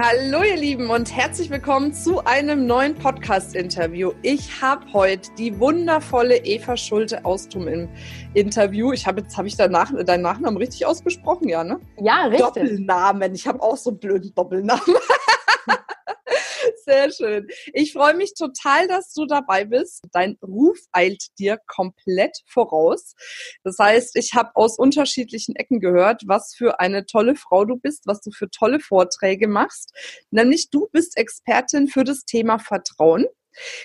Hallo ihr Lieben und herzlich willkommen zu einem neuen Podcast-Interview. Ich habe heute die wundervolle Eva Schulte Austum im Interview. Ich habe jetzt habe ich danach deinen Nachnamen richtig ausgesprochen, ja, ne? Ja, richtig. Doppelnamen. Ich habe auch so einen blöden Doppelnamen. Sehr schön. Ich freue mich total, dass du dabei bist. Dein Ruf eilt dir komplett voraus. Das heißt, ich habe aus unterschiedlichen Ecken gehört, was für eine tolle Frau du bist, was du für tolle Vorträge machst. Nämlich du bist Expertin für das Thema Vertrauen.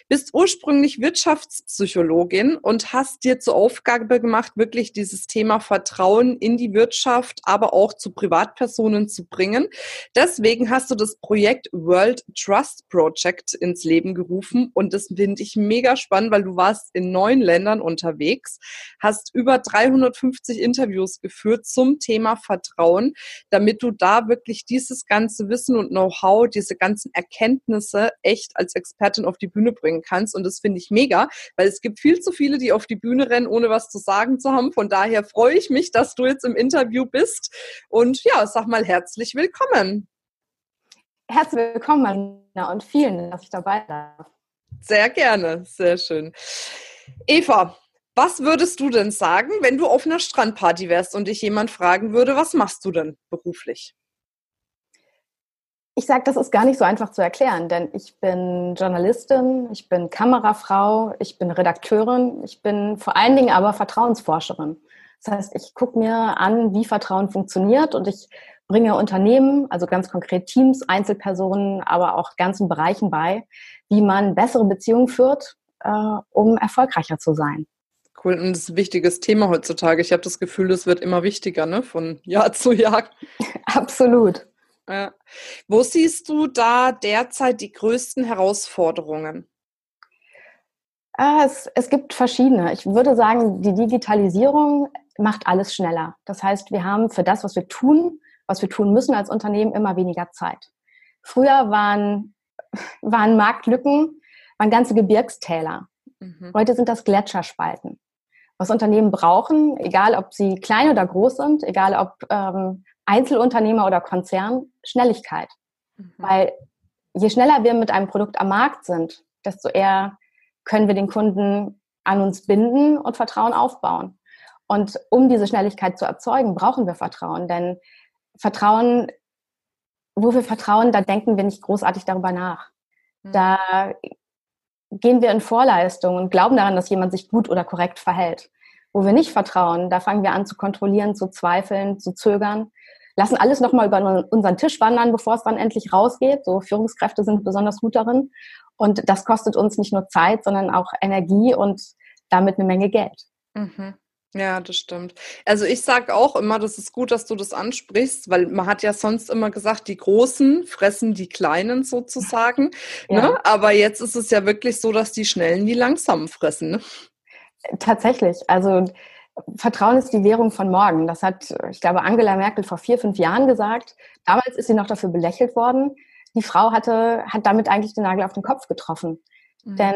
Bist ursprünglich Wirtschaftspsychologin und hast dir zur Aufgabe gemacht, wirklich dieses Thema Vertrauen in die Wirtschaft, aber auch zu Privatpersonen zu bringen. Deswegen hast du das Projekt World Trust Project ins Leben gerufen und das finde ich mega spannend, weil du warst in neun Ländern unterwegs, hast über 350 Interviews geführt zum Thema Vertrauen, damit du da wirklich dieses ganze Wissen und Know-how, diese ganzen Erkenntnisse echt als Expertin auf die Bühne bringen kannst. Und das finde ich mega, weil es gibt viel zu viele, die auf die Bühne rennen, ohne was zu sagen zu haben. Von daher freue ich mich, dass du jetzt im Interview bist. Und ja, sag mal herzlich willkommen. Herzlich willkommen, Marina, und vielen Dank, dass ich dabei darf. Sehr gerne, sehr schön. Eva, was würdest du denn sagen, wenn du auf einer Strandparty wärst und dich jemand fragen würde, was machst du denn beruflich? Ich sage, das ist gar nicht so einfach zu erklären, denn ich bin Journalistin, ich bin Kamerafrau, ich bin Redakteurin, ich bin vor allen Dingen aber Vertrauensforscherin. Das heißt, ich gucke mir an, wie Vertrauen funktioniert und ich bringe Unternehmen, also ganz konkret Teams, Einzelpersonen, aber auch ganzen Bereichen bei, wie man bessere Beziehungen führt, äh, um erfolgreicher zu sein. Cool, und das ist ein wichtiges Thema heutzutage. Ich habe das Gefühl, es wird immer wichtiger, ne? von Jahr zu Jahr. Absolut. Ja. Wo siehst du da derzeit die größten Herausforderungen? Ah, es, es gibt verschiedene. Ich würde sagen, die Digitalisierung macht alles schneller. Das heißt, wir haben für das, was wir tun, was wir tun müssen als Unternehmen, immer weniger Zeit. Früher waren, waren Marktlücken, waren ganze Gebirgstäler. Mhm. Heute sind das Gletscherspalten. Was Unternehmen brauchen, egal ob sie klein oder groß sind, egal ob ähm, Einzelunternehmer oder Konzern Schnelligkeit. Mhm. Weil je schneller wir mit einem Produkt am Markt sind, desto eher können wir den Kunden an uns binden und Vertrauen aufbauen. Und um diese Schnelligkeit zu erzeugen, brauchen wir Vertrauen. Denn Vertrauen, wo wir vertrauen, da denken wir nicht großartig darüber nach. Mhm. Da gehen wir in Vorleistung und glauben daran, dass jemand sich gut oder korrekt verhält. Wo wir nicht vertrauen, da fangen wir an zu kontrollieren, zu zweifeln, zu zögern lassen alles nochmal über unseren Tisch wandern, bevor es dann endlich rausgeht. So Führungskräfte sind besonders gut darin. Und das kostet uns nicht nur Zeit, sondern auch Energie und damit eine Menge Geld. Mhm. Ja, das stimmt. Also ich sage auch immer, das ist gut, dass du das ansprichst, weil man hat ja sonst immer gesagt, die Großen fressen die Kleinen sozusagen. Ja. Ne? Aber jetzt ist es ja wirklich so, dass die Schnellen die Langsamen fressen. Ne? Tatsächlich. Also Vertrauen ist die Währung von morgen. Das hat, ich glaube, Angela Merkel vor vier, fünf Jahren gesagt. Damals ist sie noch dafür belächelt worden. Die Frau hatte, hat damit eigentlich den Nagel auf den Kopf getroffen. Mhm. Denn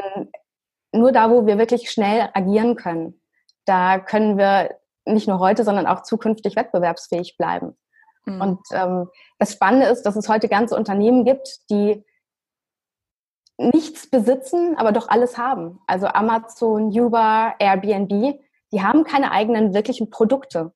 nur da, wo wir wirklich schnell agieren können, da können wir nicht nur heute, sondern auch zukünftig wettbewerbsfähig bleiben. Mhm. Und ähm, das Spannende ist, dass es heute ganze Unternehmen gibt, die nichts besitzen, aber doch alles haben. Also Amazon, Uber, Airbnb die haben keine eigenen wirklichen Produkte.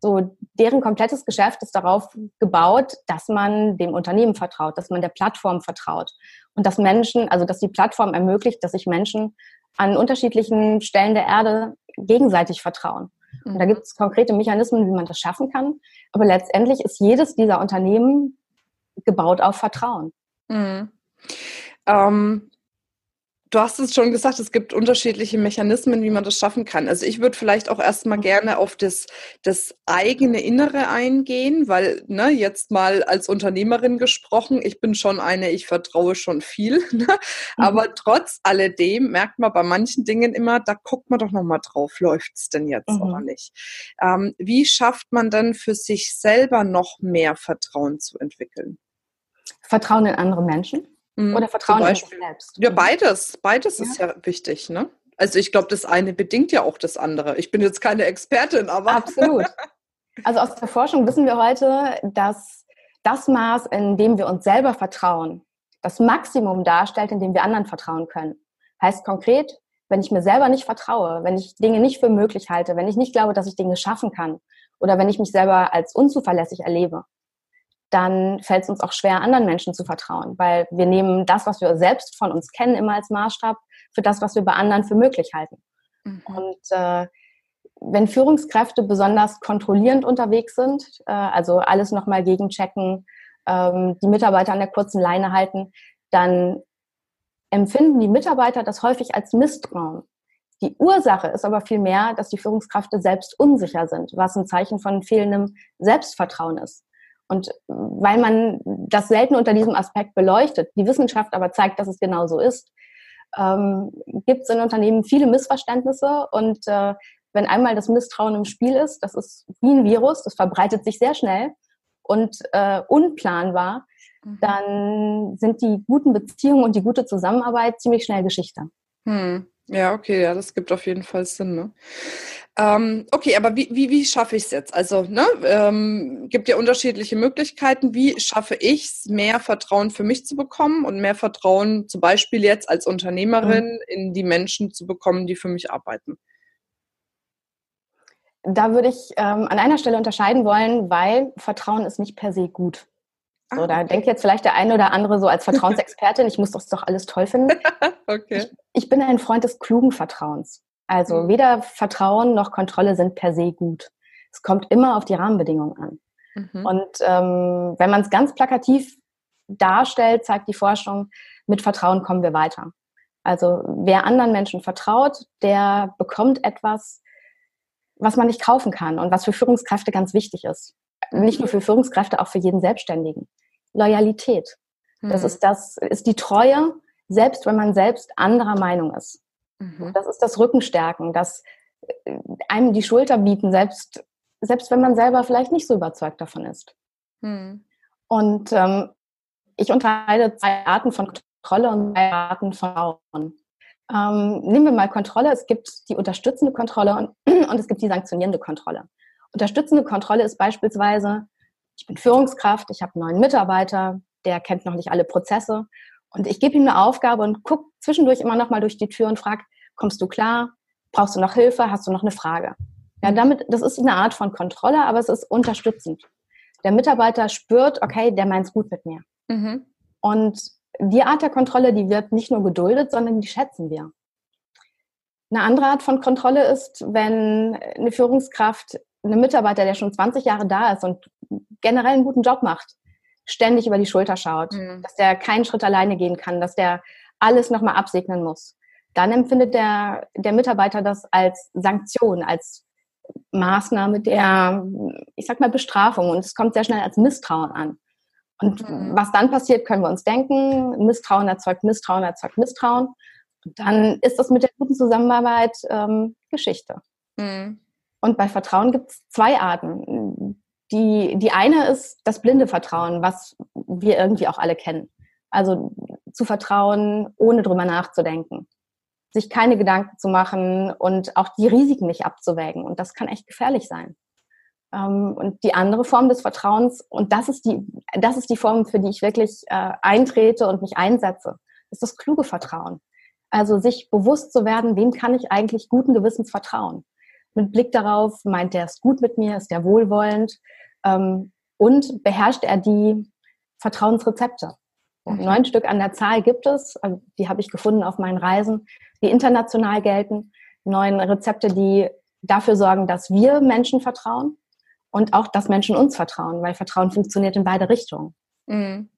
So, deren komplettes Geschäft ist darauf gebaut, dass man dem Unternehmen vertraut, dass man der Plattform vertraut und dass Menschen, also dass die Plattform ermöglicht, dass sich Menschen an unterschiedlichen Stellen der Erde gegenseitig vertrauen. Und da mhm. gibt es konkrete Mechanismen, wie man das schaffen kann. Aber letztendlich ist jedes dieser Unternehmen gebaut auf Vertrauen. Mhm. Ähm, Du hast es schon gesagt, es gibt unterschiedliche Mechanismen, wie man das schaffen kann. Also ich würde vielleicht auch erstmal gerne auf das, das eigene Innere eingehen, weil, ne, jetzt mal als Unternehmerin gesprochen, ich bin schon eine, ich vertraue schon viel. Ne? Mhm. Aber trotz alledem merkt man bei manchen Dingen immer, da guckt man doch nochmal drauf, läuft's denn jetzt mhm. oder nicht. Ähm, wie schafft man dann für sich selber noch mehr Vertrauen zu entwickeln? Vertrauen in andere Menschen? Mhm. Oder Vertrauen in sich selbst? Ja, beides. Beides ja. ist ja wichtig, ne? Also ich glaube, das eine bedingt ja auch das andere. Ich bin jetzt keine Expertin, aber. Absolut. Also aus der Forschung wissen wir heute, dass das Maß, in dem wir uns selber vertrauen, das Maximum darstellt, in dem wir anderen vertrauen können. Heißt konkret, wenn ich mir selber nicht vertraue, wenn ich Dinge nicht für möglich halte, wenn ich nicht glaube, dass ich Dinge schaffen kann oder wenn ich mich selber als unzuverlässig erlebe, dann fällt es uns auch schwer, anderen Menschen zu vertrauen, weil wir nehmen das, was wir selbst von uns kennen, immer als Maßstab für das, was wir bei anderen für möglich halten. Mhm. Und äh, wenn Führungskräfte besonders kontrollierend unterwegs sind, äh, also alles nochmal gegenchecken, ähm, die Mitarbeiter an der kurzen Leine halten, dann empfinden die Mitarbeiter das häufig als Misstrauen. Die Ursache ist aber vielmehr, dass die Führungskräfte selbst unsicher sind, was ein Zeichen von fehlendem Selbstvertrauen ist. Und weil man das selten unter diesem Aspekt beleuchtet, die Wissenschaft aber zeigt, dass es genau so ist, ähm, gibt es in Unternehmen viele Missverständnisse und äh, wenn einmal das Misstrauen im Spiel ist, das ist wie ein Virus, das verbreitet sich sehr schnell und äh, unplanbar, mhm. dann sind die guten Beziehungen und die gute Zusammenarbeit ziemlich schnell Geschichte. Hm. Ja, okay, ja, das gibt auf jeden Fall Sinn. Ne? Ähm, okay, aber wie, wie, wie schaffe ich es jetzt? Also, ne, ähm, gibt ja unterschiedliche Möglichkeiten. Wie schaffe ich es, mehr Vertrauen für mich zu bekommen und mehr Vertrauen zum Beispiel jetzt als Unternehmerin mhm. in die Menschen zu bekommen, die für mich arbeiten? Da würde ich ähm, an einer Stelle unterscheiden wollen, weil Vertrauen ist nicht per se gut. So, ah, da denkt jetzt vielleicht der eine oder andere so als Vertrauensexpertin, ich muss das doch alles toll finden. okay. Ich, ich, bin ein Freund des klugen Vertrauens. Also mhm. weder Vertrauen noch Kontrolle sind per se gut. Es kommt immer auf die Rahmenbedingungen an. Mhm. Und ähm, wenn man es ganz plakativ darstellt, zeigt die Forschung, mit Vertrauen kommen wir weiter. Also wer anderen Menschen vertraut, der bekommt etwas, was man nicht kaufen kann und was für Führungskräfte ganz wichtig ist nicht nur für Führungskräfte, auch für jeden Selbstständigen. Loyalität. Das mhm. ist das, ist die Treue, selbst wenn man selbst anderer Meinung ist. Mhm. Das ist das Rückenstärken, das äh, einem die Schulter bieten, selbst, selbst wenn man selber vielleicht nicht so überzeugt davon ist. Mhm. Und ähm, ich unterscheide zwei Arten von Kontrolle und zwei Arten von Frauen. Ähm, nehmen wir mal Kontrolle. Es gibt die unterstützende Kontrolle und, und es gibt die sanktionierende Kontrolle. Unterstützende Kontrolle ist beispielsweise, ich bin Führungskraft, ich habe einen neuen Mitarbeiter, der kennt noch nicht alle Prozesse und ich gebe ihm eine Aufgabe und gucke zwischendurch immer noch mal durch die Tür und frage, kommst du klar? Brauchst du noch Hilfe? Hast du noch eine Frage? Ja, damit, das ist eine Art von Kontrolle, aber es ist unterstützend. Der Mitarbeiter spürt, okay, der meint es gut mit mir. Mhm. Und die Art der Kontrolle, die wird nicht nur geduldet, sondern die schätzen wir. Eine andere Art von Kontrolle ist, wenn eine Führungskraft einem Mitarbeiter, der schon 20 Jahre da ist und generell einen guten Job macht, ständig über die Schulter schaut, mhm. dass der keinen Schritt alleine gehen kann, dass der alles nochmal absegnen muss, dann empfindet der, der Mitarbeiter das als Sanktion, als Maßnahme der, ich sag mal, Bestrafung und es kommt sehr schnell als Misstrauen an. Und mhm. was dann passiert, können wir uns denken. Misstrauen erzeugt Misstrauen erzeugt Misstrauen. Und dann ist das mit der guten Zusammenarbeit ähm, Geschichte. Mhm. Und bei Vertrauen gibt es zwei Arten. Die, die eine ist das blinde Vertrauen, was wir irgendwie auch alle kennen. Also zu vertrauen, ohne drüber nachzudenken. Sich keine Gedanken zu machen und auch die Risiken nicht abzuwägen. Und das kann echt gefährlich sein. Ähm, und die andere Form des Vertrauens, und das ist die, das ist die Form, für die ich wirklich äh, eintrete und mich einsetze, ist das kluge Vertrauen. Also sich bewusst zu werden, wem kann ich eigentlich guten Gewissens vertrauen? mit Blick darauf, meint er es gut mit mir, ist er wohlwollend ähm, und beherrscht er die Vertrauensrezepte. Okay. Neun Stück an der Zahl gibt es, also die habe ich gefunden auf meinen Reisen, die international gelten. Neun Rezepte, die dafür sorgen, dass wir Menschen vertrauen und auch, dass Menschen uns vertrauen, weil Vertrauen funktioniert in beide Richtungen. Mhm.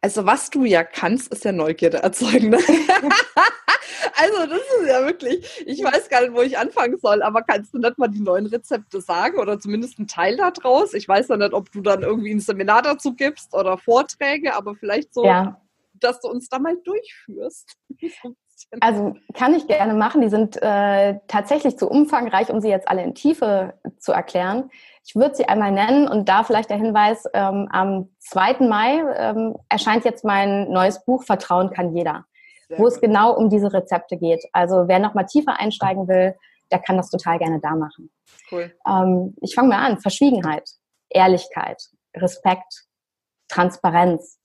Also was du ja kannst, ist ja Neugierde erzeugen. Ne? also das ist ja wirklich, ich weiß gar nicht, wo ich anfangen soll, aber kannst du nicht mal die neuen Rezepte sagen oder zumindest einen Teil daraus? Ich weiß ja nicht, ob du dann irgendwie ein Seminar dazu gibst oder Vorträge, aber vielleicht so, ja. dass du uns da mal durchführst. Also kann ich gerne machen. Die sind äh, tatsächlich zu umfangreich, um sie jetzt alle in Tiefe zu erklären. Ich würde sie einmal nennen und da vielleicht der Hinweis, ähm, am 2. Mai ähm, erscheint jetzt mein neues Buch Vertrauen kann jeder, Sehr wo gut. es genau um diese Rezepte geht. Also wer noch mal tiefer einsteigen will, der kann das total gerne da machen. Cool. Ähm, ich fange mal an. Verschwiegenheit, Ehrlichkeit, Respekt, Transparenz,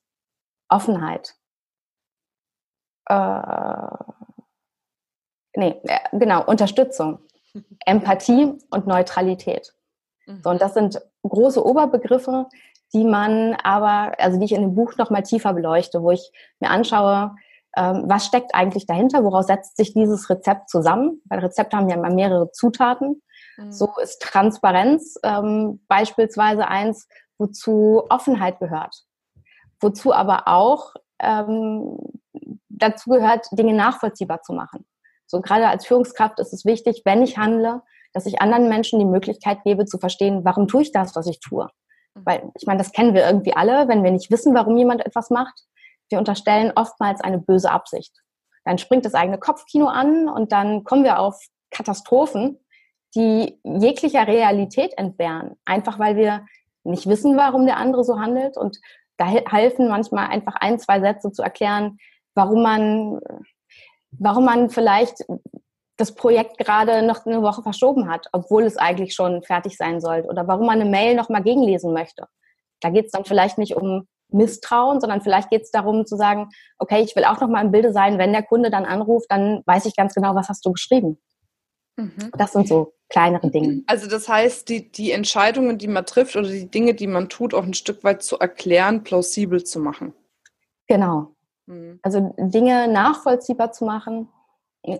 Offenheit, äh, nee, äh, genau, Unterstützung, Empathie und Neutralität. So, und mhm. das sind große Oberbegriffe, die man aber, also die ich in dem Buch noch mal tiefer beleuchte, wo ich mir anschaue, ähm, was steckt eigentlich dahinter, woraus setzt sich dieses Rezept zusammen, weil Rezepte haben ja immer mehrere Zutaten. Mhm. So ist Transparenz ähm, beispielsweise eins, wozu Offenheit gehört, wozu aber auch ähm, dazu gehört, Dinge nachvollziehbar zu machen. So gerade als Führungskraft ist es wichtig, wenn ich handle, dass ich anderen Menschen die Möglichkeit gebe zu verstehen, warum tue ich das, was ich tue. Mhm. Weil ich meine, das kennen wir irgendwie alle, wenn wir nicht wissen, warum jemand etwas macht. Wir unterstellen oftmals eine böse Absicht. Dann springt das eigene Kopfkino an und dann kommen wir auf Katastrophen, die jeglicher Realität entbehren. Einfach weil wir nicht wissen, warum der andere so handelt. Und da helfen manchmal einfach ein, zwei Sätze zu erklären, warum man, warum man vielleicht das Projekt gerade noch eine Woche verschoben hat, obwohl es eigentlich schon fertig sein sollte oder warum man eine Mail noch mal gegenlesen möchte. Da geht es dann vielleicht nicht um Misstrauen, sondern vielleicht geht es darum zu sagen, okay, ich will auch noch mal im Bilde sein, wenn der Kunde dann anruft, dann weiß ich ganz genau, was hast du geschrieben. Mhm. Das sind so kleinere Dinge. Also das heißt, die, die Entscheidungen, die man trifft oder die Dinge, die man tut, auch ein Stück weit zu erklären, plausibel zu machen. Genau. Mhm. Also Dinge nachvollziehbar zu machen.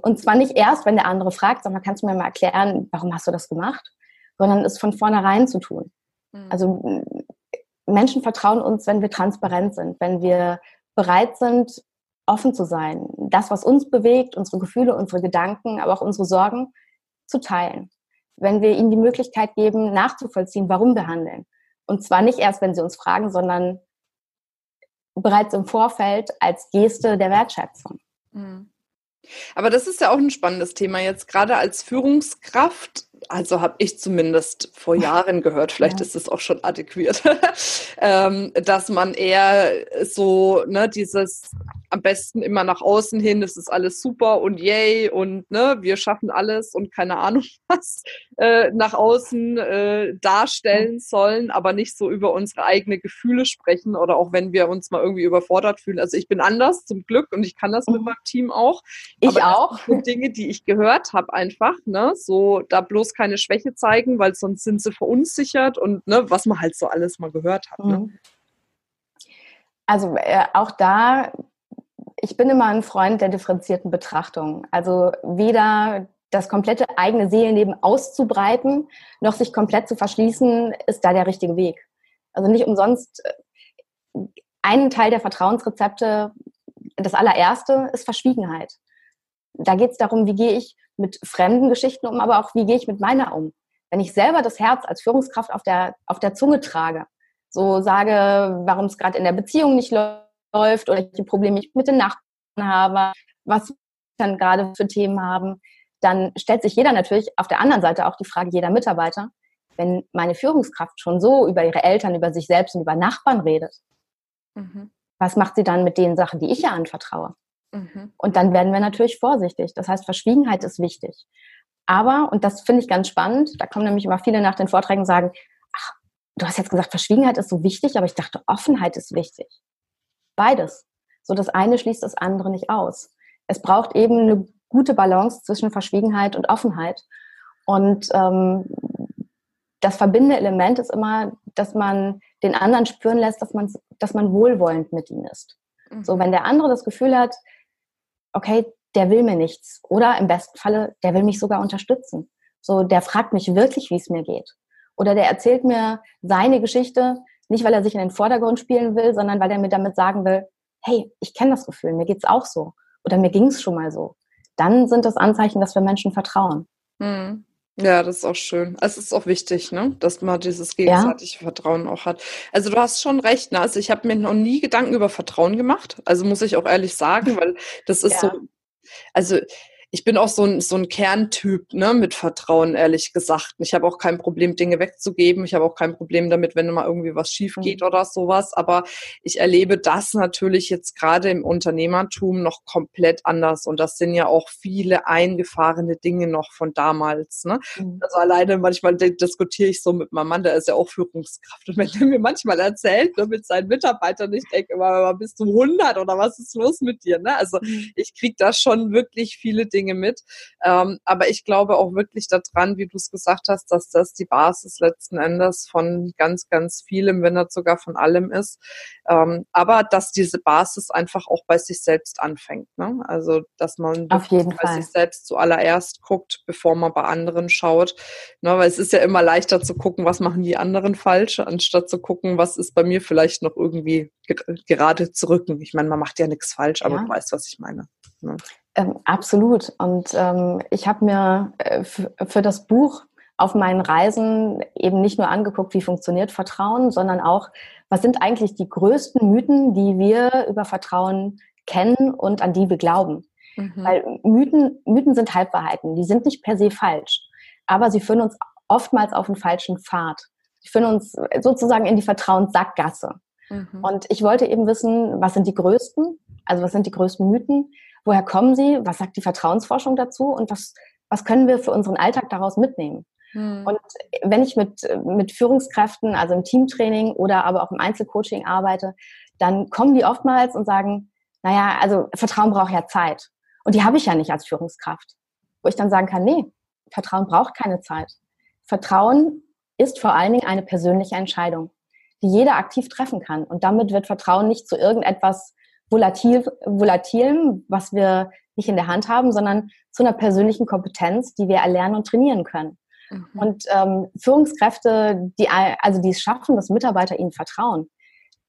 Und zwar nicht erst, wenn der andere fragt, sondern kannst du mir mal erklären, warum hast du das gemacht, sondern es von vornherein zu tun. Mhm. Also Menschen vertrauen uns, wenn wir transparent sind, wenn wir bereit sind, offen zu sein, das, was uns bewegt, unsere Gefühle, unsere Gedanken, aber auch unsere Sorgen zu teilen. Wenn wir ihnen die Möglichkeit geben, nachzuvollziehen, warum wir handeln. Und zwar nicht erst, wenn sie uns fragen, sondern bereits im Vorfeld als Geste der Wertschätzung. Mhm. Aber das ist ja auch ein spannendes Thema jetzt, gerade als Führungskraft. Also habe ich zumindest vor Jahren gehört, vielleicht ja. ist es auch schon adäquiert, ähm, dass man eher so ne, dieses am besten immer nach außen hin, das ist alles super und yay und ne, wir schaffen alles und keine Ahnung was äh, nach außen äh, darstellen sollen, aber nicht so über unsere eigenen Gefühle sprechen oder auch wenn wir uns mal irgendwie überfordert fühlen. Also ich bin anders zum Glück und ich kann das mit mhm. meinem Team auch. Ich aber auch. Dinge, die ich gehört habe einfach, ne, so da bloß keine Schwäche zeigen, weil sonst sind sie verunsichert und ne, was man halt so alles mal gehört hat. Ne? Mhm. Also äh, auch da ich bin immer ein Freund der differenzierten Betrachtung. Also weder das komplette eigene Seelenleben auszubreiten, noch sich komplett zu verschließen, ist da der richtige Weg. Also nicht umsonst äh, ein Teil der Vertrauensrezepte, das allererste ist Verschwiegenheit. Da geht es darum, wie gehe ich mit fremden Geschichten um, aber auch wie gehe ich mit meiner um. Wenn ich selber das Herz als Führungskraft auf der, auf der Zunge trage, so sage, warum es gerade in der Beziehung nicht läuft, oder welche Probleme ich mit den Nachbarn habe, was dann gerade für Themen haben, dann stellt sich jeder natürlich auf der anderen Seite auch die Frage, jeder Mitarbeiter, wenn meine Führungskraft schon so über ihre Eltern, über sich selbst und über Nachbarn redet, mhm. was macht sie dann mit den Sachen, die ich ihr anvertraue? Mhm. Und dann werden wir natürlich vorsichtig. Das heißt, Verschwiegenheit ist wichtig. Aber, und das finde ich ganz spannend, da kommen nämlich immer viele nach den Vorträgen und sagen, ach, du hast jetzt gesagt, Verschwiegenheit ist so wichtig, aber ich dachte, Offenheit ist wichtig. Beides. So das eine schließt das andere nicht aus. Es braucht eben eine gute Balance zwischen Verschwiegenheit und Offenheit. Und ähm, das verbindende Element ist immer, dass man den anderen spüren lässt, dass man, dass man wohlwollend mit ihm ist. Mhm. So, wenn der andere das Gefühl hat, okay, der will mir nichts. Oder im besten Falle, der will mich sogar unterstützen. So, der fragt mich wirklich, wie es mir geht. Oder der erzählt mir seine Geschichte, Nicht, weil er sich in den Vordergrund spielen will, sondern weil er mir damit sagen will, hey, ich kenne das Gefühl, mir geht's auch so. Oder mir ging's schon mal so. Dann sind das Anzeichen, dass wir Menschen vertrauen. Mhm. Ja, das ist auch schön. Es ist auch wichtig, ne, dass man dieses gegenseitige ja. Vertrauen auch hat. Also du hast schon recht, ne? Also ich habe mir noch nie Gedanken über Vertrauen gemacht. Also muss ich auch ehrlich sagen, weil das ist ja. so. Also ich bin auch so ein, so ein Kerntyp ne, mit Vertrauen, ehrlich gesagt. Ich habe auch kein Problem, Dinge wegzugeben. Ich habe auch kein Problem damit, wenn mal irgendwie was schief geht mhm. oder sowas. Aber ich erlebe das natürlich jetzt gerade im Unternehmertum noch komplett anders. Und das sind ja auch viele eingefahrene Dinge noch von damals. Ne? Mhm. Also alleine manchmal diskutiere ich so mit meinem Mann, der ist ja auch Führungskraft. Und wenn er mir manchmal erzählt ne, mit seinen Mitarbeitern, ich denke immer, bist du 100 oder was ist los mit dir? Ne? Also mhm. ich kriege da schon wirklich viele Dinge Dinge mit. Ähm, aber ich glaube auch wirklich daran, wie du es gesagt hast, dass das die Basis letzten Endes von ganz, ganz vielem, wenn nicht sogar von allem ist. Ähm, aber dass diese Basis einfach auch bei sich selbst anfängt. Ne? Also, dass man bei Fall. sich selbst zuallererst guckt, bevor man bei anderen schaut. Ne? Weil es ist ja immer leichter zu gucken, was machen die anderen falsch, anstatt zu gucken, was ist bei mir vielleicht noch irgendwie gerade zu rücken. Ich meine, man macht ja nichts falsch, aber ja. du weißt, was ich meine. Ne? Ähm, absolut. Und ähm, ich habe mir äh, für das Buch auf meinen Reisen eben nicht nur angeguckt, wie funktioniert Vertrauen, sondern auch, was sind eigentlich die größten Mythen, die wir über Vertrauen kennen und an die wir glauben. Mhm. Weil Mythen, Mythen sind Halbwahrheiten, die sind nicht per se falsch, aber sie führen uns oftmals auf den falschen Pfad. Sie führen uns sozusagen in die Vertrauenssackgasse. Mhm. Und ich wollte eben wissen, was sind die größten, also was sind die größten Mythen, Woher kommen sie? Was sagt die Vertrauensforschung dazu? Und was, was können wir für unseren Alltag daraus mitnehmen? Hm. Und wenn ich mit, mit Führungskräften, also im Teamtraining oder aber auch im Einzelcoaching arbeite, dann kommen die oftmals und sagen, naja, also Vertrauen braucht ja Zeit. Und die habe ich ja nicht als Führungskraft. Wo ich dann sagen kann, nee, Vertrauen braucht keine Zeit. Vertrauen ist vor allen Dingen eine persönliche Entscheidung, die jeder aktiv treffen kann. Und damit wird Vertrauen nicht zu irgendetwas volatil, volatilem, was wir nicht in der Hand haben, sondern zu einer persönlichen Kompetenz, die wir erlernen und trainieren können. Mhm. Und ähm, Führungskräfte, die also die es schaffen, dass Mitarbeiter ihnen vertrauen,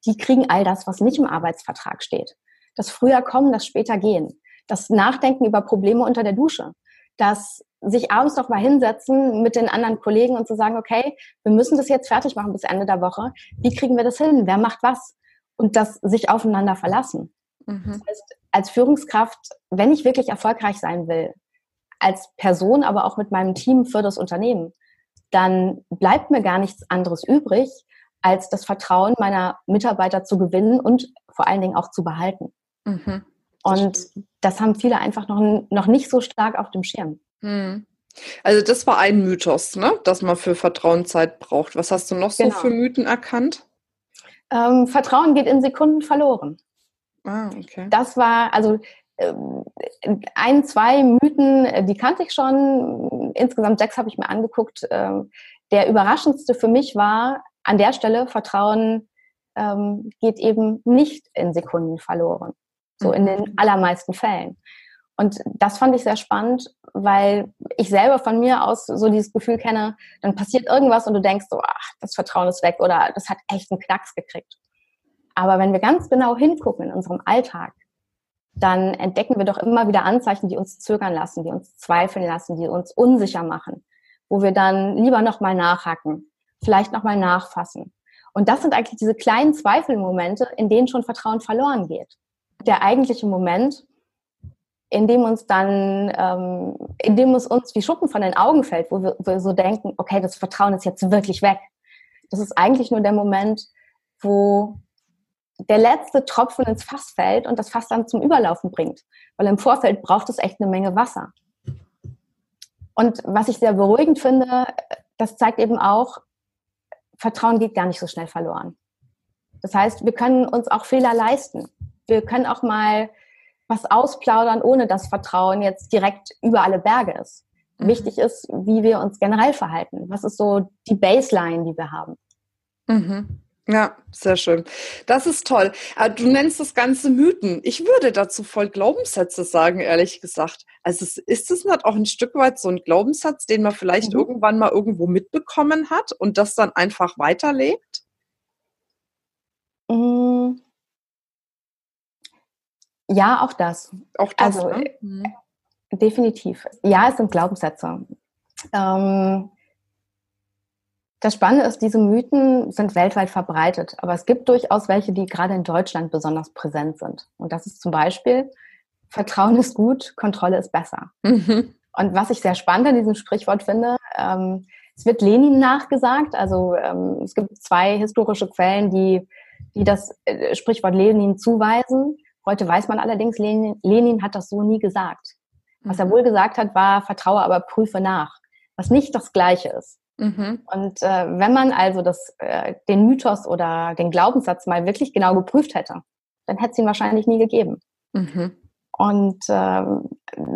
die kriegen all das, was nicht im Arbeitsvertrag steht. Das früher kommen, das später gehen. Das Nachdenken über Probleme unter der Dusche. Das sich abends noch mal hinsetzen mit den anderen Kollegen und zu sagen, okay, wir müssen das jetzt fertig machen bis Ende der Woche. Wie kriegen wir das hin? Wer macht was? Und das sich aufeinander verlassen. Mhm. Das heißt, als Führungskraft, wenn ich wirklich erfolgreich sein will, als Person, aber auch mit meinem Team für das Unternehmen, dann bleibt mir gar nichts anderes übrig, als das Vertrauen meiner Mitarbeiter zu gewinnen und vor allen Dingen auch zu behalten. Mhm. Und das haben viele einfach noch, noch nicht so stark auf dem Schirm. Mhm. Also das war ein Mythos, ne? dass man für Vertrauen Zeit braucht. Was hast du noch so genau. für Mythen erkannt? Ähm, Vertrauen geht in Sekunden verloren. Ah, okay. Das war, also ähm, ein, zwei Mythen, äh, die kannte ich schon. Insgesamt sechs habe ich mir angeguckt. Ähm, der überraschendste für mich war an der Stelle, Vertrauen ähm, geht eben nicht in Sekunden verloren. So in den mhm. allermeisten Fällen. Und das fand ich sehr spannend, weil ich selber von mir aus so dieses Gefühl kenne, dann passiert irgendwas und du denkst so, ach, das Vertrauen ist weg oder das hat echt einen Knacks gekriegt. Aber wenn wir ganz genau hingucken in unserem Alltag, dann entdecken wir doch immer wieder Anzeichen, die uns zögern lassen, die uns zweifeln lassen, die uns unsicher machen, wo wir dann lieber nochmal nachhaken, vielleicht nochmal nachfassen. Und das sind eigentlich diese kleinen Zweifelmomente, in denen schon Vertrauen verloren geht. Der eigentliche Moment, in dem uns dann, ähm, in dem es uns wie Schuppen von den Augen fällt, wo wir, wo wir so denken, okay, das Vertrauen ist jetzt wirklich weg. Das ist eigentlich nur der Moment, wo der letzte Tropfen ins Fass fällt und das Fass dann zum Überlaufen bringt. Weil im Vorfeld braucht es echt eine Menge Wasser. Und was ich sehr beruhigend finde, das zeigt eben auch, Vertrauen geht gar nicht so schnell verloren. Das heißt, wir können uns auch Fehler leisten. Wir können auch mal was ausplaudern, ohne dass Vertrauen jetzt direkt über alle Berge ist. Mhm. Wichtig ist, wie wir uns generell verhalten. Was ist so die Baseline, die wir haben? Mhm. Ja, sehr schön. Das ist toll. Äh, du nennst das Ganze Mythen. Ich würde dazu voll Glaubenssätze sagen, ehrlich gesagt. Also ist es nicht auch ein Stück weit so ein Glaubenssatz, den man vielleicht mhm. irgendwann mal irgendwo mitbekommen hat und das dann einfach weiterlebt? Mm. Ja, auch das. Auch das. Also, ne? mhm. Definitiv. Ja, es sind Glaubenssätze. Ähm, das Spannende ist, diese Mythen sind weltweit verbreitet, aber es gibt durchaus welche, die gerade in Deutschland besonders präsent sind. Und das ist zum Beispiel, Vertrauen ist gut, Kontrolle ist besser. Mhm. Und was ich sehr spannend an diesem Sprichwort finde, ähm, es wird Lenin nachgesagt. Also ähm, es gibt zwei historische Quellen, die, die das äh, Sprichwort Lenin zuweisen. Heute weiß man allerdings, Lenin, Lenin hat das so nie gesagt. Was er wohl gesagt hat, war, vertraue, aber prüfe nach, was nicht das Gleiche ist. Mhm. Und äh, wenn man also das, äh, den Mythos oder den Glaubenssatz mal wirklich genau geprüft hätte, dann hätte es ihn wahrscheinlich nie gegeben. Mhm. Und äh,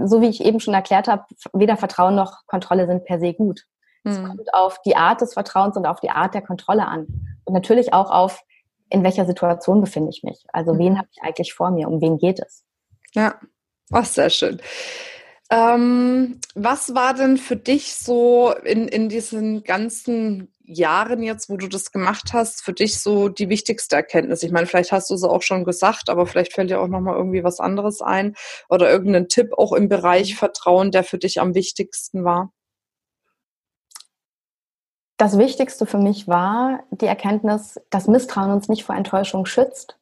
so wie ich eben schon erklärt habe, weder Vertrauen noch Kontrolle sind per se gut. Mhm. Es kommt auf die Art des Vertrauens und auf die Art der Kontrolle an. Und natürlich auch auf, in welcher Situation befinde ich mich. Also wen mhm. habe ich eigentlich vor mir? Um wen geht es? Ja, oh, sehr schön. Ähm, was war denn für dich so in, in diesen ganzen Jahren jetzt, wo du das gemacht hast, für dich so die wichtigste Erkenntnis? Ich meine, vielleicht hast du es auch schon gesagt, aber vielleicht fällt dir auch noch mal irgendwie was anderes ein oder irgendein Tipp auch im Bereich Vertrauen, der für dich am wichtigsten war. Das Wichtigste für mich war die Erkenntnis, dass Misstrauen uns nicht vor Enttäuschung schützt,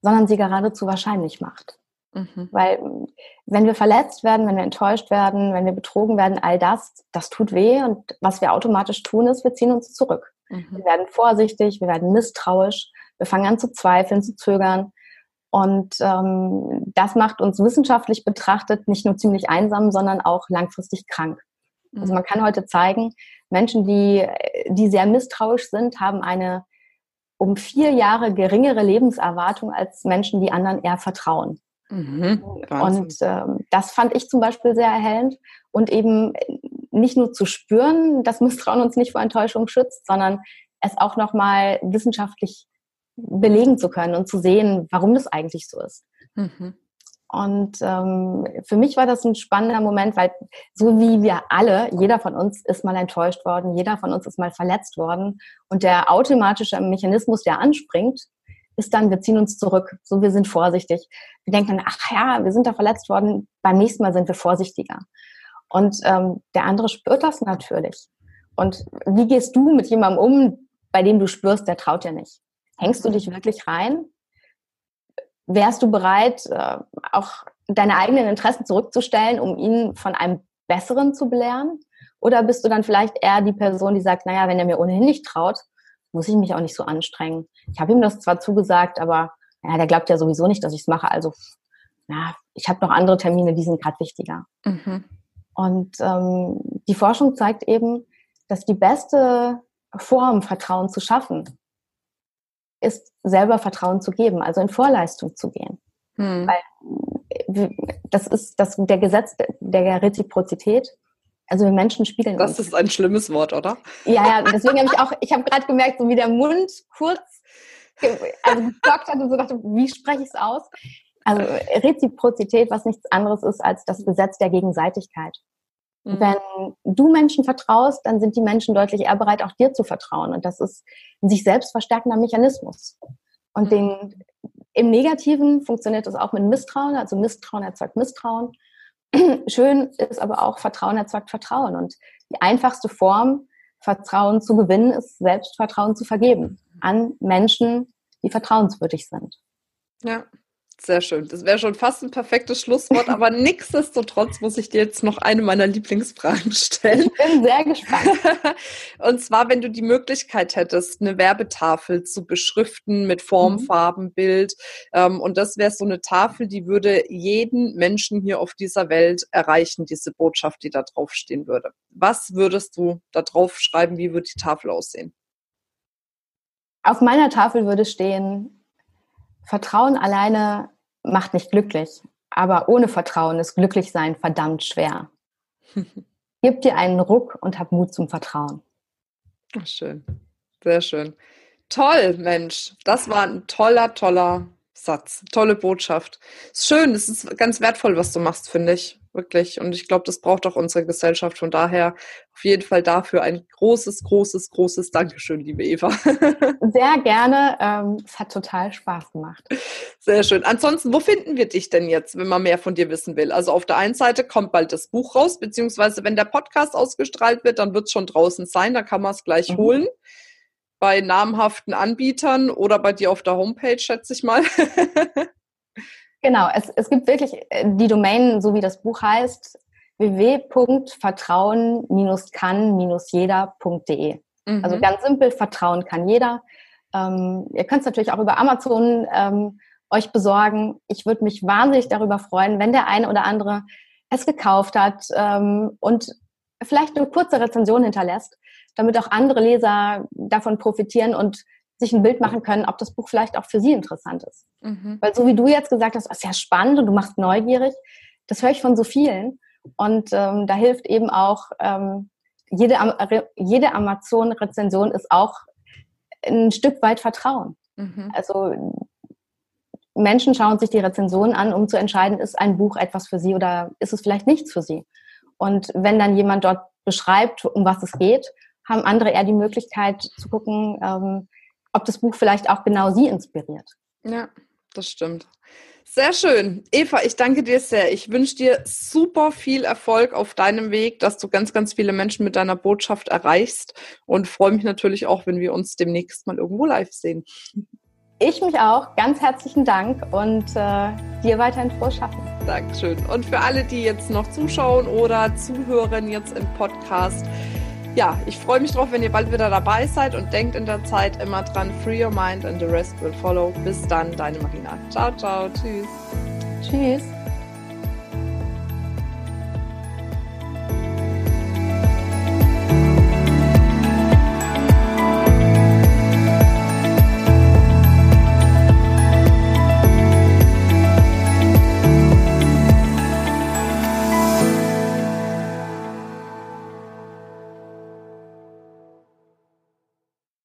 sondern sie geradezu wahrscheinlich macht. Mhm. Weil wenn wir verletzt werden, wenn wir enttäuscht werden, wenn wir betrogen werden, all das, das tut weh. Und was wir automatisch tun, ist, wir ziehen uns zurück. Mhm. Wir werden vorsichtig, wir werden misstrauisch, wir fangen an zu zweifeln, zu zögern. Und ähm, das macht uns wissenschaftlich betrachtet nicht nur ziemlich einsam, sondern auch langfristig krank. Also mhm. Man kann heute zeigen, Menschen, die, die sehr misstrauisch sind, haben eine um vier Jahre geringere Lebenserwartung als Menschen, die anderen eher vertrauen. Mhm, und ähm, das fand ich zum Beispiel sehr erhellend. Und eben nicht nur zu spüren, dass Misstrauen uns nicht vor Enttäuschung schützt, sondern es auch nochmal wissenschaftlich belegen zu können und zu sehen, warum das eigentlich so ist. Mhm. Und ähm, für mich war das ein spannender Moment, weil so wie wir alle, jeder von uns ist mal enttäuscht worden, jeder von uns ist mal verletzt worden. Und der automatische Mechanismus, der anspringt, ist dann, wir ziehen uns zurück, so wir sind vorsichtig. Wir denken dann, ach ja, wir sind da verletzt worden, beim nächsten Mal sind wir vorsichtiger. Und ähm, der andere spürt das natürlich. Und wie gehst du mit jemandem um, bei dem du spürst, der traut dir nicht? Hängst du dich wirklich rein? Wärst du bereit, äh, auch deine eigenen Interessen zurückzustellen, um ihn von einem Besseren zu belehren? Oder bist du dann vielleicht eher die Person, die sagt, naja, wenn er mir ohnehin nicht traut, muss ich mich auch nicht so anstrengen. Ich habe ihm das zwar zugesagt, aber ja, der glaubt ja sowieso nicht, dass ich es mache. Also ja, ich habe noch andere Termine, die sind gerade wichtiger. Mhm. Und ähm, die Forschung zeigt eben, dass die beste Form, Vertrauen zu schaffen, ist selber Vertrauen zu geben, also in Vorleistung zu gehen. Mhm. Weil das ist das, der Gesetz der Reziprozität also wir Menschen spiegeln Das uns. ist ein schlimmes Wort, oder? Ja, ja, deswegen habe ich auch, ich habe gerade gemerkt, so wie der Mund kurz also geblockt hat und so dachte, wie spreche ich es aus? Also Reziprozität, was nichts anderes ist als das Gesetz der Gegenseitigkeit. Mhm. Wenn du Menschen vertraust, dann sind die Menschen deutlich eher bereit, auch dir zu vertrauen. Und das ist ein sich selbst verstärkender Mechanismus. Und mhm. den, im Negativen funktioniert das auch mit Misstrauen. Also Misstrauen erzeugt Misstrauen. Schön ist aber auch, Vertrauen erzeugt Vertrauen. Und die einfachste Form, Vertrauen zu gewinnen, ist Selbstvertrauen zu vergeben an Menschen, die vertrauenswürdig sind. Ja, sehr schön. Das wäre schon fast ein perfektes Schlusswort, aber nichtsdestotrotz muss ich dir jetzt noch eine meiner Lieblingsfragen stellen. Ich bin sehr gespannt. Und zwar, wenn du die Möglichkeit hättest, eine Werbetafel zu beschriften mit Form, mhm. Farben, Bild. Ähm, und das wäre so eine Tafel, die würde jeden Menschen hier auf dieser Welt erreichen, diese Botschaft, die da draufstehen würde. Was würdest du da drauf schreiben? Wie würde die Tafel aussehen? Auf meiner Tafel würde stehen, Vertrauen alleine macht nicht glücklich, aber ohne Vertrauen ist Glücklichsein verdammt schwer. Gib dir einen Ruck und hab Mut zum Vertrauen. Ach, schön, sehr schön. Toll, Mensch, das war ein toller, toller Satz, tolle Botschaft. Ist schön, es ist ganz wertvoll, was du machst, finde ich. Wirklich. Und ich glaube, das braucht auch unsere Gesellschaft. Von daher auf jeden Fall dafür ein großes, großes, großes Dankeschön, liebe Eva. Sehr gerne. Ähm, es hat total Spaß gemacht. Sehr schön. Ansonsten, wo finden wir dich denn jetzt, wenn man mehr von dir wissen will? Also auf der einen Seite kommt bald das Buch raus, beziehungsweise wenn der Podcast ausgestrahlt wird, dann wird es schon draußen sein, da kann man es gleich mhm. holen. Bei namhaften Anbietern oder bei dir auf der Homepage, schätze ich mal. Genau, es, es gibt wirklich äh, die Domain, so wie das Buch heißt, www.vertrauen-kann-jeder.de. Mhm. Also ganz simpel, Vertrauen kann jeder. Ähm, ihr könnt es natürlich auch über Amazon ähm, euch besorgen. Ich würde mich wahnsinnig darüber freuen, wenn der eine oder andere es gekauft hat ähm, und vielleicht eine kurze Rezension hinterlässt, damit auch andere Leser davon profitieren und sich ein Bild machen können, ob das Buch vielleicht auch für sie interessant ist. Mhm. Weil so wie du jetzt gesagt hast, ist ja spannend und du machst neugierig, das höre ich von so vielen. Und ähm, da hilft eben auch, ähm, jede, jede Amazon-Rezension ist auch ein Stück weit Vertrauen. Mhm. Also Menschen schauen sich die Rezensionen an, um zu entscheiden, ist ein Buch etwas für sie oder ist es vielleicht nichts für sie. Und wenn dann jemand dort beschreibt, um was es geht, haben andere eher die Möglichkeit zu gucken, ähm, ob das Buch vielleicht auch genau sie inspiriert. Ja, das stimmt. Sehr schön. Eva, ich danke dir sehr. Ich wünsche dir super viel Erfolg auf deinem Weg, dass du ganz, ganz viele Menschen mit deiner Botschaft erreichst und freue mich natürlich auch, wenn wir uns demnächst mal irgendwo live sehen. Ich mich auch. Ganz herzlichen Dank und äh, dir weiterhin frohes Schaffen. Dankeschön. Und für alle, die jetzt noch zuschauen oder zuhören jetzt im Podcast, ja, ich freue mich drauf, wenn ihr bald wieder dabei seid und denkt in der Zeit immer dran, free your mind and the rest will follow. Bis dann, deine Marina. Ciao, ciao, tschüss. Tschüss.